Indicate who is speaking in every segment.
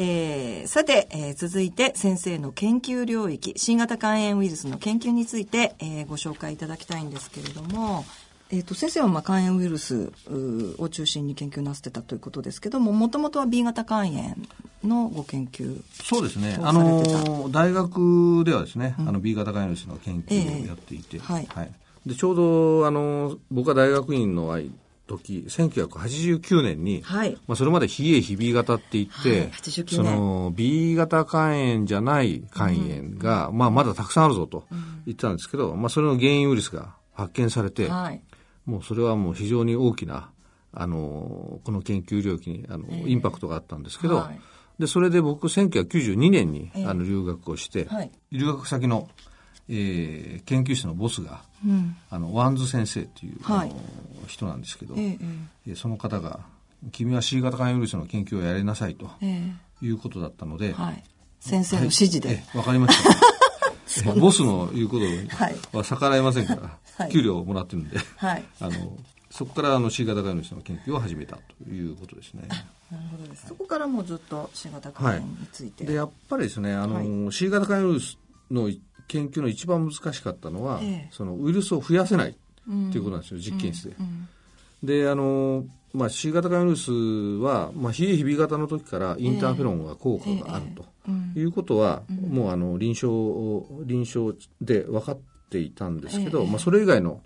Speaker 1: えー、さて、えー、続いて先生の研究領域、新型肝炎ウイルスの研究について、えー、ご紹介いただきたいんですけれども、えっ、ー、と、先生はまあ肝炎ウイルスを中心に研究なさってたということですけども、もともとは B 型肝炎のご研究
Speaker 2: そうですね。あの、大学ではですね、うん、あの B 型肝炎ウイルスの研究をやっていて、えー、はい、はい。で、ちょうど、あの、僕は大学院の時、1989年に、はい、まあ、それまで非 A 非 B 型って言って、はい、その B 型肝炎じゃない肝炎が、うん、まあ、まだたくさんあるぞと言ってたんですけど、うん、まあ、それの原因ウイルスが発見されて、はい、もうそれはもう非常に大きな、あの、この研究領域に、あの、えー、インパクトがあったんですけど、はい、で、それで僕、1992年に、あの、留学をして、留学先のえー、研究室のボスが、うん、あのワンズ先生っていう、はい、人なんですけど、ええその方が「君は C 型肝炎ウイルスの研究をやりなさい」と、えいうことだったので、はい、
Speaker 1: 先生の指示で。
Speaker 2: わ、はい、かりました。ボスの言うことは逆らえませんから、はい、給料をもらってるんで、はい、あのそこからあの C 型肝炎ウイルスの研究を始めたということですね。
Speaker 1: なるほどです。そこからもうずっと C 型肝炎について。
Speaker 2: でやっぱりですね、あの、C 型肝炎ウイルスの研究の一番難しかったのは、ええ、そのウイルスを増やせないっていうことなんですよ、うん、実験室で。うん。うん、であのまあ、C 型肝ウイルスは、まあ、非 A 非 B 型の時からインターフェロンが効果があるということは、もうあの臨床臨床で分かっていたんですけど、まあ、それ以外の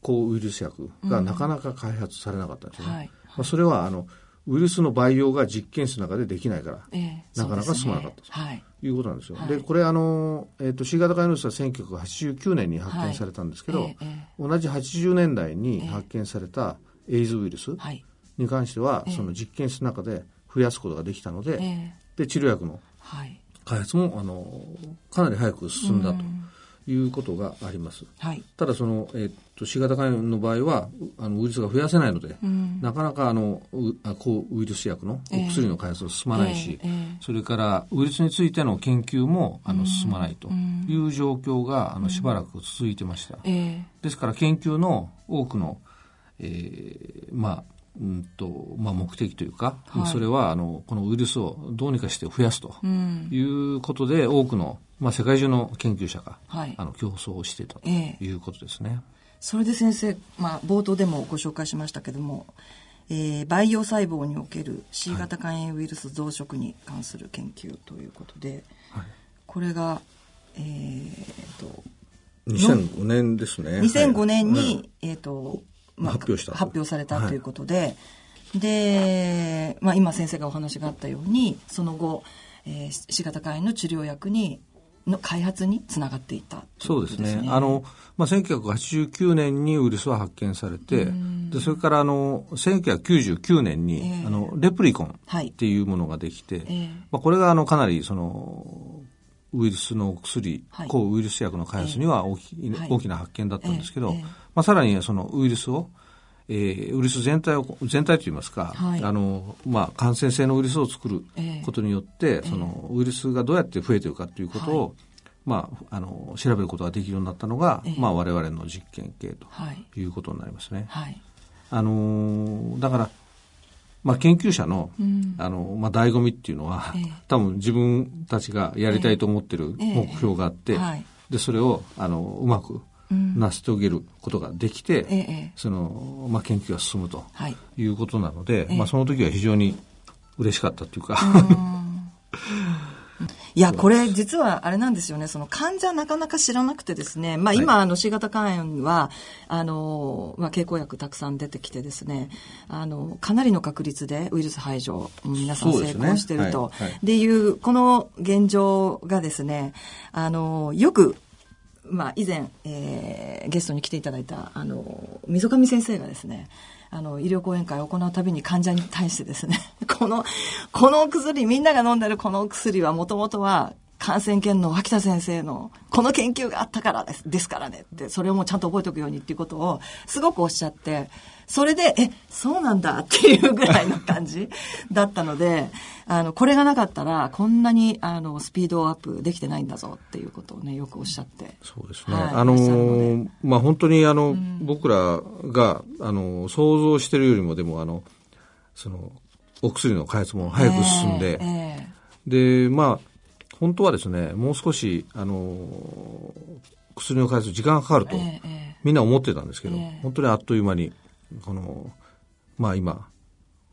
Speaker 2: 抗ウイルス薬がなかなか開発されなかったんですね。はい。まあ、それはあのウイルスの培養が実験室の中でできないから、えー、なかなか進まなかったと、ね、い。うことなんですよ。はい、でこれあの、えーと、C 型肝炎ウイルスは1989年に発見されたんですけど、はいえー、同じ80年代に発見されたエイズウイルスに関しては、その実験室の中で増やすことができたので,、で治療薬の開発もあのかなり早く進んだと。いうことがあります。はい、ただその、えー、っと C 型肝炎の場合はあのウイルスが増やせないので、うん、なかなかあのう抗ウイルス薬のお薬の開発が進まないし、えーえー、それからウイルスについての研究もあの進まないという状況があのしばらく続いてました。ですから研究の多くの、えー、まあうんとまあ、目的というか、はい、それはあのこのウイルスをどうにかして増やすということで、多くのまあ、世界中の研究者が、はい、あの競争をしていたということですね。えー、
Speaker 1: それで先生、まあ、冒頭でもご紹介しましたけども、えー、培養細胞における C 型肝炎ウイルス増殖に関する研究ということで、はい、これが、えーと、
Speaker 2: 2005年ですね。
Speaker 1: 2005年に、はい、えーとまあ、発表した発表されたということで、はい、で、まあ、今先生がお話があったようにその後、えー、C 型肝炎の治療薬にの開発につながっていた、ね、
Speaker 2: そうですね。あの、まあ、1989年にウイルスは発見されて、でそれからあの、1999年に、えー、あの、レプリコンっていうものができて、はい、まあ、これがあの、かなりその、ウイルスの薬、はい、抗ウイルス薬の開発には大き,、大きな発見だったんですけど、まあ、さらにそのウイルスを、えー、ウイルス全体を全体といいますか、はい、あのまあ、感染性のウイルスを作ることによって、えー、そのウイルスがどうやって増えているかということを、はい、まあ、あの調べることができるようになったのが、えー、まあ、我々の実験系とい。うことになりますね。はい、あのだからまあ、研究者の,、あのまあ、醍醐味っていうのは、えー、多分自分たちがやりたいと思ってる目標があって、でそれをあのうまく成し遂げることができて、うん、そのまあ、研究が進むとい。うことなので、はい、まあ、その時は非常に嬉しかったというか
Speaker 1: いや、これ実はあれなんですよね。その患者なかなか知らなくてですね。まあ今、はい、あの C 型肝炎は、あの、まあ経口薬たくさん出てきてですね、あの、かなりの確率でウイルス排除、皆さん成功してると。で、ねはいはい、いう、この現状がですね、あの、よくまあ、以前、えー、ゲストに来ていただいた、あの、溝上先生がですね、あの、医療講演会を行うたびに患者に対してですね、この、この薬、みんなが飲んでるこのお薬はもともとは感染研の脇田先生のこの研究があったからですですからねって、それをもうちゃんと覚えておくようにっていうことをすごくおっしゃって、それで、え、そうなんだ っていうぐらいの感じだったので、あの、これがなかったら、こんなに、あの、スピードアップできてないんだぞっていうことをね、よくおっしゃって。
Speaker 2: そうですね。はい、あの、まあ、本当に、あの、うん、僕らが、あの、想像してるよりも、でも、あの、その、お薬の開発も早く進んで、えー、で、まあ、本当はですね、もう少し、あの、薬の開発時間がかかると、みんな思ってたんですけど、本当にあっという間に、この、まあ今、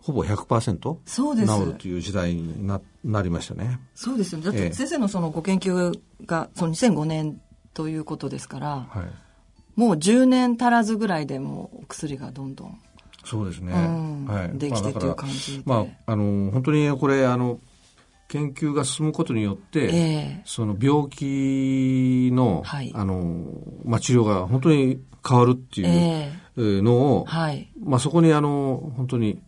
Speaker 2: ほぼ100%そうです。治るという時代にななりましたね。
Speaker 1: そうですよね。だって先生のそのご研究がその2005年ということですから、はい、もう10年足らずぐらいでもう薬がどんどん
Speaker 2: そうですね、うん、
Speaker 1: はい、できてという感じで、
Speaker 2: まあ、あの本当にこれあの研究が進むことによって、えー、その病気のはい、あのまあ、治療が本当に変わるっていうのを、えーはい、まあ、そこにあの本当に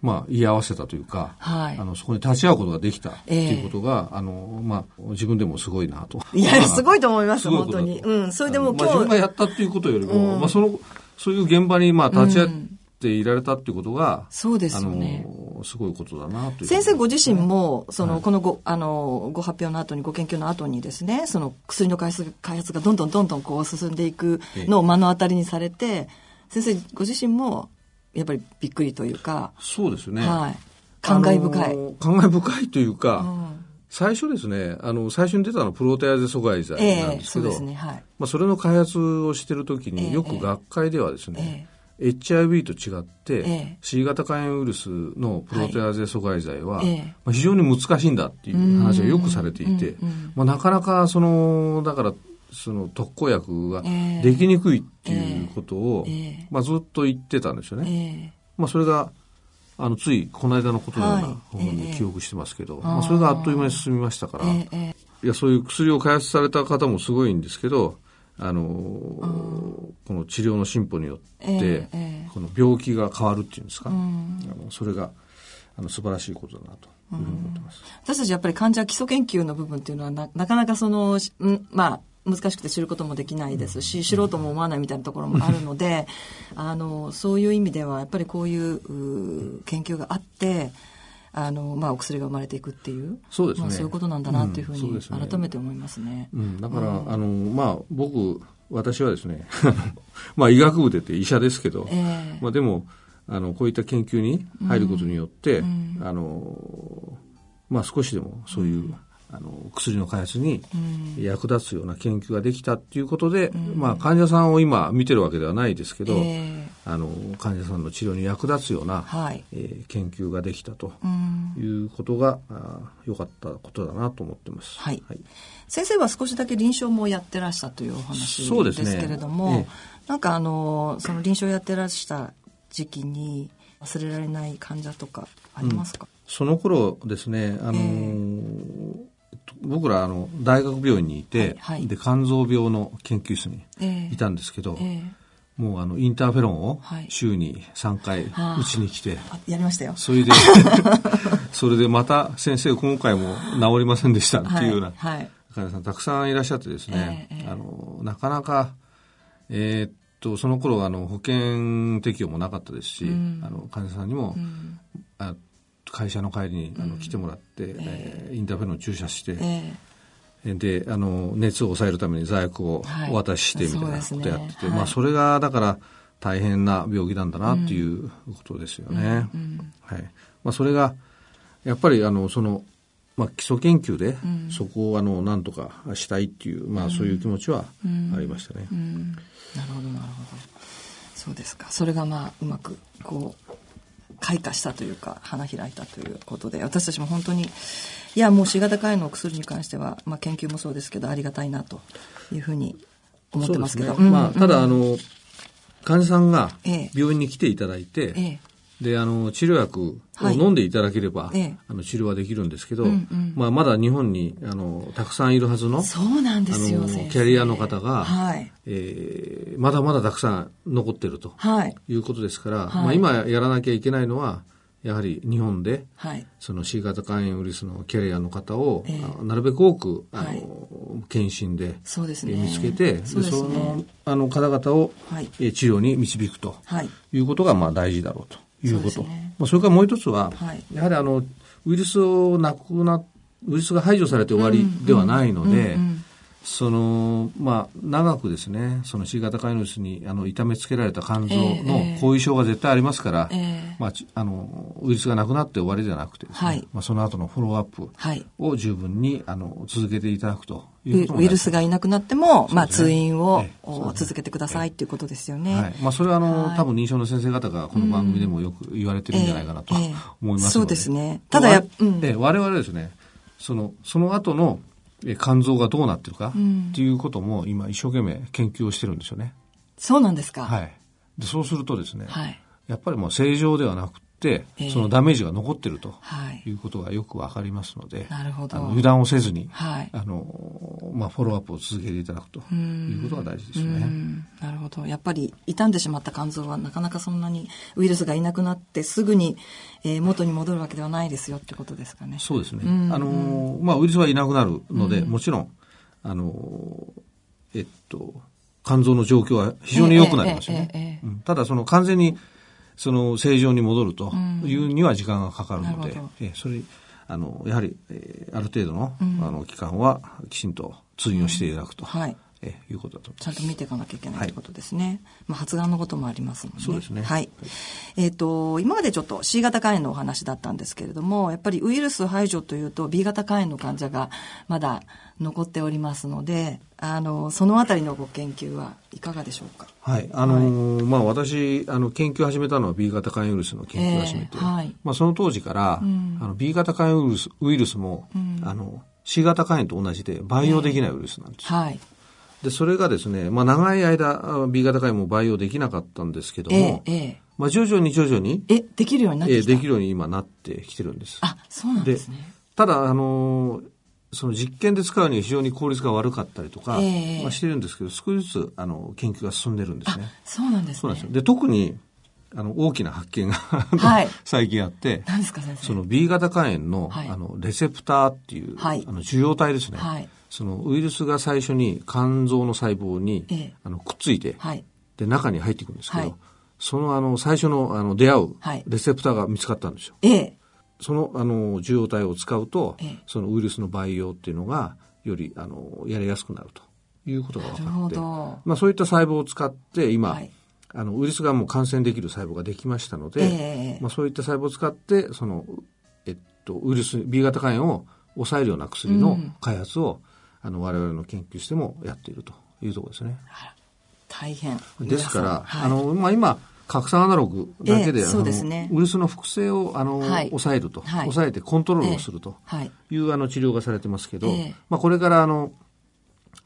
Speaker 2: まあ、言い合わせたというか、はい、あのそこに立ち会うことができたっていうことが、えー、あのまあ、自分でもすごいなと。
Speaker 1: いや、すごいと思います、本当に。うん、それでも
Speaker 2: 今日。まあ、自分がやったっていうことよりも、うん、まあ、その、そういう現場に、まあ、立ち会っていられたっていうことが、うん、
Speaker 1: そうですよね。
Speaker 2: すごいことだなと
Speaker 1: 先生ご自身も、その、はい、このご、あの、ご発表の後に、ご研究の後にですね、その薬の開発開発がどんどんどんどんこう進んでいくのを目の当たりにされて、先生ご自身も、やっぱりびっくりというか。
Speaker 2: そうですね。
Speaker 1: はい。感慨深い。
Speaker 2: 感慨深いというか、うん、最初ですね、あの、最初に出たのはプロテアーゼ阻害剤なんですけど、えー、そねはい、まあ、それの開発をしてるときに、よく学会ではですね、えー、HIV と違って、えー、C 型肝炎ウイルスのプロテアーゼ阻害剤は、はい、まあ、非常に難しいんだっていう話がよくされていて、まあ、なかなかその、だから、その特効薬ができにくいっていうことを、まあ、ずっと言ってたんですよね。まあ、それがあのついこの間のことのようなふうに記憶してますけど、まあ、それがあっという間に進みましたから、いやそういう薬を開発された方もすごいんですけどあのこの治療の進歩によって、この病気が変わるっていうんですか、あのそれがあの素晴らしいことだなというふうに思ってます。
Speaker 1: 私たちやっぱり患者基礎研究の部分っていうのはななかなかその、んまあ難しくて知ることもできないですし、知ろうとも思わないみたいなところもあるので、あの、そういう意味では、やっぱりこういう研究があって、あの、まあ、お薬が生まれていくっていう。
Speaker 2: そうですね。まあ、
Speaker 1: そういうことなんだなっていうふうに、改めて思いますね。
Speaker 2: うん、だから、あの、まあ、僕、私はですね、まあ、医学部でって医者ですけど、えー、まあ、でも、あの、こういった研究に入ることによって、うん、あの、まあ、少しでもそういう、うんあの薬の開発に役立つような研究ができたっていうことで、うん、まあ、患者さんを今見てるわけではないですけど、えー、あの患者さんの治療に役立つような、はい、えー、研究ができたということが良、うん、かったことだなと思ってます、
Speaker 1: はい、はい、先生は少しだけ臨床もやってらしたというお話ですけれども、ね。えー、なんかあのその臨床やってらした時期に忘れられない患者とかありますか、うん、
Speaker 2: その頃ですね、あのー僕らあの大学病院にいて、はいはい、で肝臓病の研究室にいたんですけど、えー、もうあのインターフェロンを週に3回うちに来て、
Speaker 1: やりましたよ。
Speaker 2: それで それでまた先生今回も治りませんでしたっていうような患者さんたくさんいらっしゃってですね、えー、あのなかなかえー、っとその頃あの保険適用もなかったですし、うん、あの患者さんにも、うん、あ会社の帰りにあの来てもらって、えー、インターフェロン注射して、えー、であの熱を抑えるために座薬をお渡ししてみたいなことやってて、はい。ね、まあ、それがだから大変な病気なんだなっていうことですよね。はい。まあ、それがやっぱりあのその、まあ、基礎研究でそこをあのなんとかしたいっていう、まあ、そういう気持ちはありましたね。
Speaker 1: なるほどなるほど。そうですか。それがまあうまくこう開花したというか花開いたということで私たちも本当にいやもう C 型肝炎のお薬に関しては、まあ、研究もそうですけどありがたいなというふうに思ってますけど、
Speaker 2: ね、まあ、ただあの患者さんが病院に来ていただいて、ええであの治療薬を飲んでいただければ、はい、あの治療はできるんですけど、うんうん、まあ、まだ日本にあのたくさんいるはずの
Speaker 1: そうなんですよ
Speaker 2: キャリアの方が、はい。えー、まだまだたくさん残ってると、はい、いうことですから、はい、まあ、今やらなきゃいけないのはやはり日本で、はい、その C 型肝炎ウイルスのキャリアの方を、えー、なるべく多くあの、はい、検診でそうです、ね、見つけてそ、ね、そのあの方々を、はい、治療に導くということがまあ大事だろうと。いうこと。そね、まあ、それからもう一つは、はい、やはりあの、ウイルスをなくな、ウイルスが排除されて終わりではないので、その、まあ、長くですね、その C 型肝炎ウイルスにあの痛めつけられた肝臓の後遺症が絶対ありますから、えー、まあ、あの、ウイルスがなくなって終わりではなくてですね、はい、まあ、その後のフォローアップを十分に、あの続けていただくということ
Speaker 1: ウイルスがいなくなっても、ね、まあ、通院を、えー、続けてくださいということですよね。はい、
Speaker 2: まあ、それはあの、はい、多分認証の先生方がこの番組でもよく言われてるんじゃないかなと思いますので、えー、
Speaker 1: そうですね。ただや、
Speaker 2: うん、我々ですね、その、その後の肝臓がどうなってるかっていうことも今一生懸命研究をしてるんですよね。
Speaker 1: そうなんですか。
Speaker 2: はい。でそうするとですね、はい、やっぱりもう正常ではなく、そのダメージが残ってるということがよくわかりますので、なるほど油断をせずに、はい、あのまあ、フォローアップを続けていただくということが大事ですね。
Speaker 1: なるほど。やっぱり傷んでしまった肝臓はなかなかそんなにウイルスがいなくなってすぐに、えー、元に戻るわけではないですよってことですかね。
Speaker 2: そうですね。あのまあ、ウイルスはいなくなるので、もちろん、あのえっと、肝臓の状況は非常に良くなりますよね。ただ、その完全にその正常に戻るというには時間がかかるので、うん、えそれあのやはり、えー、ある程度の,、あの期間はきちんと通院をしていただくと。はいえいうことだと
Speaker 1: ちゃんと見ていかなきゃいけないということですね。はい、まあ、発がんのこともありますので、
Speaker 2: そうですね。
Speaker 1: はい。えっ、ー、と、今までちょっと C 型肝炎のお話だったんですけれども、やっぱりウイルス排除というと B 型肝炎の患者がまだ残っておりますので、あの、そのあたりのご研究はいかがでしょうか？
Speaker 2: はい。あのーはい、まあ私、あの、研究を始めたのは B 型肝炎ウイルスの研究を始めて、えー、はい、まあその当時から、うん、あの B 型肝炎ウイルスウイルスも、うん、あの、C 型肝炎と同じで培養できないウイルスなんです、えー、はい。で、それがですね、まあ長い間 B 型肝炎も培養できなかったんですけども、えー、えー、まあ徐々に徐々に、
Speaker 1: え、できるようになってきた、え
Speaker 2: ー、できるように今なってきてるんです。
Speaker 1: あ、そうなんですね。
Speaker 2: ただ、あのーその実験で使うには非常に効率が悪かったりとか、えー、まあ、してるんですけど、少しずつあの研究が進んでるんですね。
Speaker 1: そうなんですね。そうなんです。
Speaker 2: で、特にあの大きな発見がはい、最近あって、
Speaker 1: 何ですか先生？
Speaker 2: その B 型肝炎のはい、あのレセプターっていう、はい、あの受容体ですね、はい、そのウイルスが最初に肝臓の細胞に、えー、あのくっついて、はい、で中に入っていくんですけど、そのあの最初のあの出会うレセプターが見つかったんですよ。えーそのあの受容体を使うと、ええ、そのウイルスの培養っていうのがよりあのやりやすくなるということが分かって、まあ、そういった細胞を使って今、はい、あのウイルスがもう感染できる細胞ができましたので、え、まあ、そういった細胞を使ってその、えっと、ウイルス B 型肝炎を抑えるような薬の開発を、うん、あの我々の研究室でもやっているというところですね。
Speaker 1: 大変。
Speaker 2: ですから、はい、あのまあ、今拡散アナログだけで、えー、ね、ウイルスの複製をあの、はい、抑えると、はい、抑えてコントロールをすると。い。う、えー、あの治療がされてますけど、えー、まあ、これからあの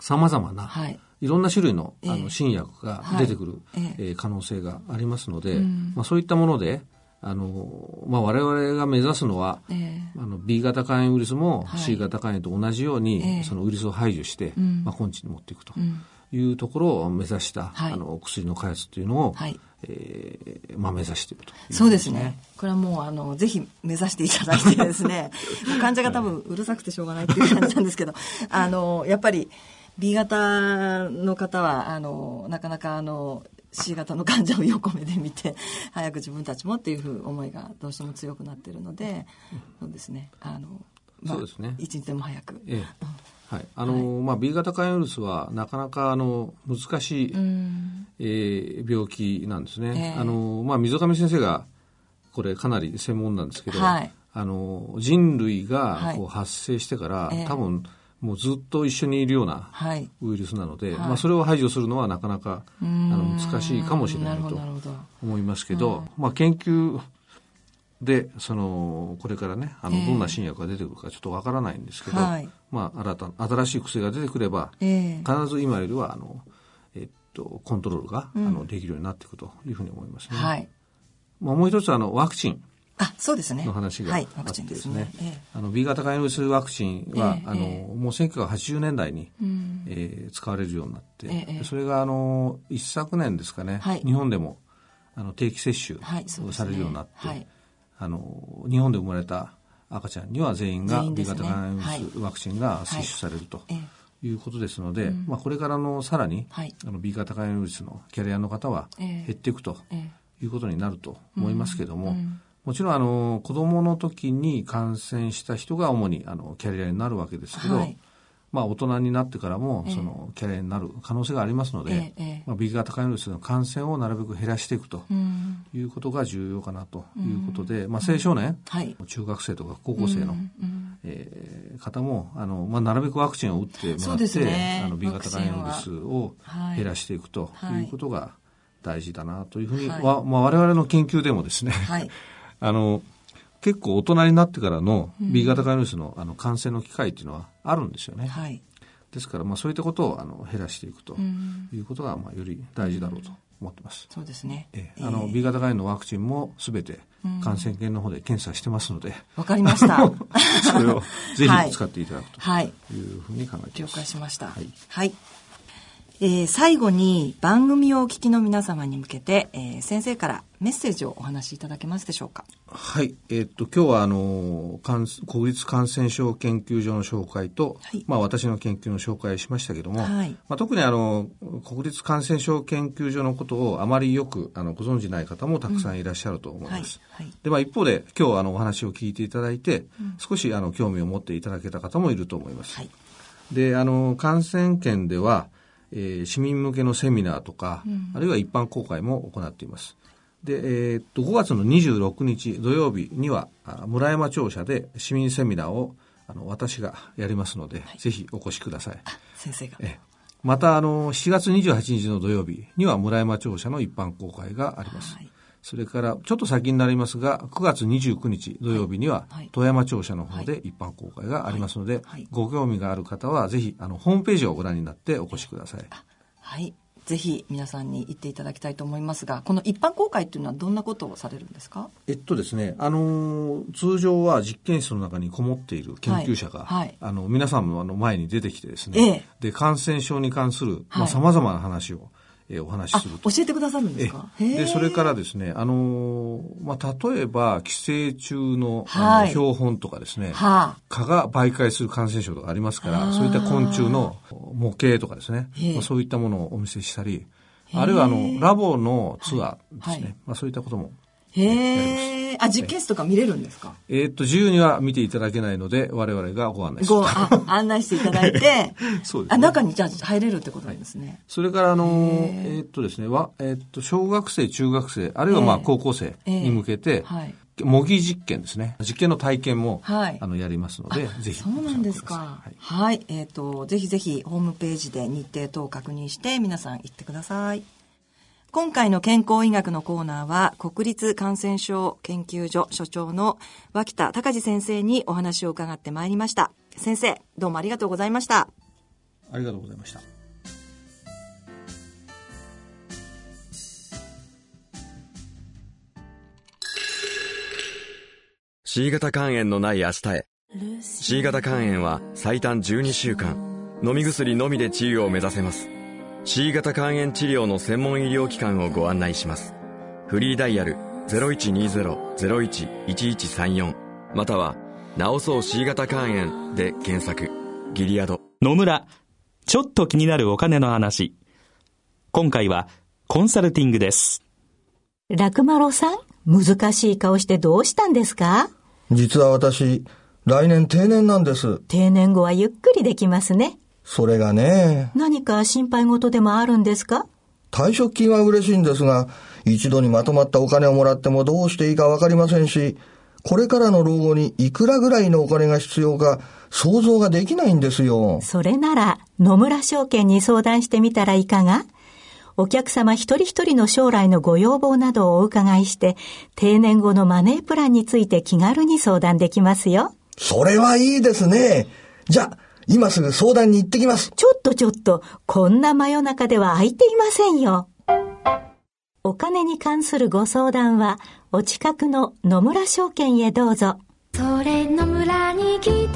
Speaker 2: 様々な、はい、いろんな種類の,、あの新薬が出てくる、えー、えー、可能性がありますので、まあ、そういったものであの、まあ、我々が目指すのは、えー、あの B 型肝炎ウイルスも C 型肝炎と同じように、そのウイルスを排除して、まあ、根治に持っていくというところを目指した、あの薬の開発というのを、はい。えー、まあ、目指していると、ね、
Speaker 1: そうですね。これはもう、あの、ぜひ目指していただいてですね、患者が多分うるさくてしょうがないっていう感じなんですけど、あの、やっぱり B 型の方は、あの、なかなかあの、C 型の患者を横目で見て、早く自分たちもっていうふう思いがどうしても強くなっているので、そうですね、あの、まあ、そうですね。一日でも早く。ええ。
Speaker 2: はい。あの、はい、まあ、B 型肝炎ウイルスはなかなかあの難しい、えー、病気なんですね。えー、あのまあ、溝上先生がこれかなり専門なんですけど、はい、あの人類がこう発生してから、はい、多分もうずっと一緒にいるようなウイルスなので、はい、まあ、それを排除するのはなかなかあの難しいかもしれないと思いますけど、まあ、研究でそのこれからねあの、どんな新薬が出てくるかちょっとわからないんですけど、はい、まあ、新た新しい薬が出てくれば、えー、必ず今よりはあの、えっと、コントロールが、うん、あのできるようになっていくというふうに思いますね。はい、まあ、もう一つあのワクチン
Speaker 1: あそうですね。
Speaker 2: の話があってですね、はいねあの B 型肝炎ウイルスワクチンは、えー、あのもう1980年代に、うん、えー、使われるようになって、えー、それがあの一昨年ですかね、はい、日本でもあの定期接種をされるようになって、はい。あの日本で生まれた赤ちゃんには全員が B 型肝炎ウイルスワクチンが接種されると。いうことですので、まあ、これからのさらに、はい、あの B 型肝炎ウイルスのキャリアの方は減っていくということになると思いますけども、もちろんあの子供の時に感染した人が主にあのキャリアになるわけですけど、はい、まあ、大人になってからも、その、キャリアになる可能性がありますので、まあ、B 型肝炎ウイルスの感染をなるべく減らしていくということが重要かなということで、まあ、青少年、はい、中学生とか高校生の、えー、方も、あの、まあ、なるべくワクチンを打ってもらって、ね、あの、B 型肝炎ウイルスを減らしていくということが大事だなというふうに、はい、わまあ、我々の研究でもですね、はい、あの、結構大人になってからの B 型肝炎ウイルスのあの感染の機会っていうのはあるんですよね。はい、ですから、まあ、そういったことをあの減らしていくということが、まあ、より大事だろうと思ってます。
Speaker 1: そうですね。
Speaker 2: えー、あの、B 型肝炎のワクチンもすべて感染研の方で検査してますので。
Speaker 1: わかりました。
Speaker 2: それをぜひ使っていただくというふうに考えています。了
Speaker 1: 解しました。はい。はいえー、最後に番組をお聞きの皆様に向けて、えー、先生からメッセージをお話しいただけますでしょうか。
Speaker 2: はい。えー、っと、今日は、あの、国立感染症研究所の紹介と、はい、まあ、私の研究の紹介をしましたけども、はい、まあ、特にあの、国立感染症研究所のことをあまりよく、あの、ご存じない方もたくさんいらっしゃると思います。うんはい、で、まあ、一方で、今日あの、お話を聞いていただいて、うん、少しあの、興味を持っていただけた方もいると思います。で、あの、感染研では、えー、市民向けのセミナーとか、うん、あるいは一般公開も行っています。で、えー、っと、5月の26日土曜日には、村山庁舎で市民セミナーを、あの、私がやりますので、はい、ぜひお越しください。
Speaker 1: 先生が。
Speaker 2: えまた、あの、7月28日の土曜日には村山庁舎の一般公開があります。はいそれから、ちょっと先になりますが、9月29日土曜日には、富山庁舎の方で一般公開がありますので、ご興味がある方は、ぜひ、あの、ホームページをご覧になってお越しください。
Speaker 1: はい。ぜひ皆さんに行っていただきたいと思いますが、この一般公開っていうのはどんなことをされるんですか？
Speaker 2: えっとですね、あの通常は実験室の中にこもっている研究者が、はい。はい、あの皆さんの前に出てきてですね、ええ、で感染症に関するさまざ、まな話をえー、お話しする
Speaker 1: と。教えてくださるんですか？
Speaker 2: で、それからですね、あのー、まあ、例えば、寄生虫の、はい、標本とかですね、はあ、蚊が媒介する感染症とかありますから、そういった昆虫の模型とかですね、まあ、そういったものをお見せしたり、あるいはあの、ラボのツアーですね、まあ、そういったことも
Speaker 1: へえ。あ、実験室とか見れるんですか？
Speaker 2: えー、っと、自由には見ていただけないので、我々がご案内しごあ
Speaker 1: 案内していただいて、そうです、ね、あ、中にじゃあ入れるってことなんですね。はい、
Speaker 2: それから、あのー、えー、っとですね、わ、えー、っと、小学生、中学生、あるいはまあ高校生に向けて、はい。模擬実験ですね。実験の体験も、はい、あの、やりますので、ぜひ。
Speaker 1: そうなんですか。はい。はい、えっ、ー、と、ぜひぜひ、ホームページで日程等を確認して、皆さん行ってください。今回の健康医学のコーナーは、国立感染症研究所所長の脇田隆二先生にお話を伺ってまいりました。先生、どうもありがとうございました。
Speaker 2: ありがとうございました。
Speaker 3: C 型肝炎のない明日へ。C 型肝炎は最短12週間、飲み薬のみで治癒を目指せます。C 型肝炎治療の専門医療機関をご案内します。フリーダイヤル0120-01-1134または、なおそう C 型肝炎で検索。ギリアド。
Speaker 4: 野村、ちょっと気になるお金の話。今回はコンサルティングです。
Speaker 5: 楽丸さん、難しい顔してどうしたんですか？
Speaker 6: 実は私、来年定年なんです。
Speaker 5: 定年後はゆっくりできますね。
Speaker 6: それがね。
Speaker 5: 何か心配事でもあるんですか？
Speaker 6: 退職金は嬉しいんですが、一度にまとまったお金をもらってもどうしていいかわかりませんし、これからの老後にいくらぐらいのお金が必要か想像ができないんですよ。
Speaker 5: それなら野村証券に相談してみたらいかが？お客様一人一人の将来のご要望などをお伺いして、定年後のマネープランについて気軽に相談できますよ。
Speaker 6: それはいいですね。じゃあ、今すぐ相談に行ってきます。
Speaker 5: ちょっとちょっと、こんな真夜中では空いていませんよ。お金に関するご相談は、お近くの野村証券へどうぞ。それ野村に来てみよ
Speaker 7: う。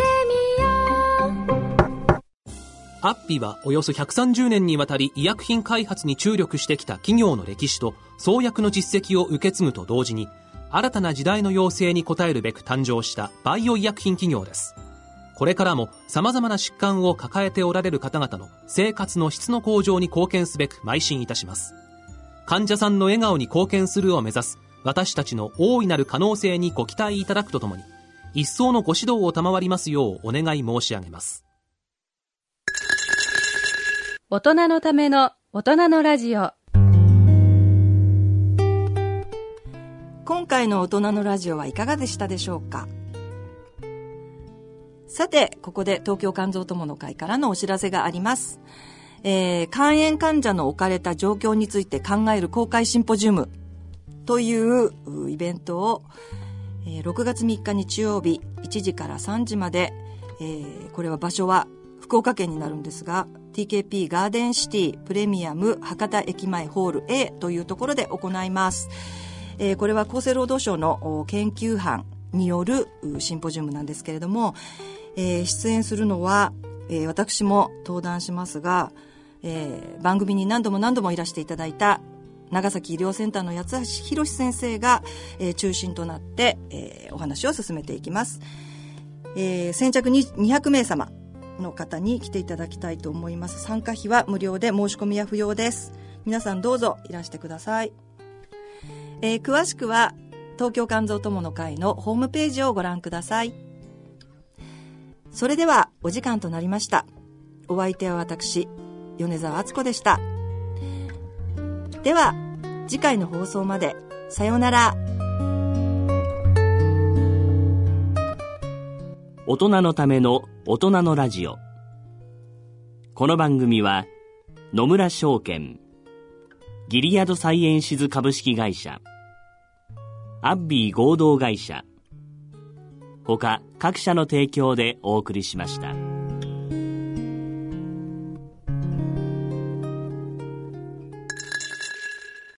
Speaker 7: アッピはおよそ130年にわたり医薬品開発に注力してきた企業の歴史と創薬の実績を受け継ぐと同時に、新たな時代の要請に応えるべく誕生したバイオ医薬品企業です。これからも様々な疾患を抱えておられる方々の生活の質の向上に貢献すべく邁進いたします。患者さんの笑顔に貢献するを目指す私たちの大いなる可能性にご期待いただくとともに、一層のご指導を賜りますようお願い申し上げます。
Speaker 8: 大人のための大人のラジオ
Speaker 1: 今回の大人のラジオはいかがでしたでしょうか？さて、ここで東京肝臓友の会からのお知らせがあります。えー、肝炎患者の置かれた状況について考える公開シンポジウムというイベントを、えー、6月3日日曜日1時から3時まで、えー、これは場所は福岡県になるんですが、TKP ガーデンシティプレミアム博多駅前ホール A というところで行います。えー、これは厚生労働省の研究班によるシンポジウムなんですけれども、えー、出演するのは、えー、私も登壇しますが、えー、番組に何度も何度もいらしていただいた長崎医療センターの八橋博先生が、えー、中心となって、えー、お話を進めていきます。えー、先着200名様の方に来ていただきたいと思います。参加費は無料で申し込みは不要です。皆さんどうぞいらしてください。えー、詳しくは東京肝臓友の会のホームページをご覧ください。それではお時間となりました。お相手は私、米沢敦子でした。では、次回の放送まで。さようなら。
Speaker 9: 大人のための大人のラジオ。この番組は、野村証券、ギリアドサイエンシズ株式会社、アッビー合同会社、他各社の提供でお送りしました。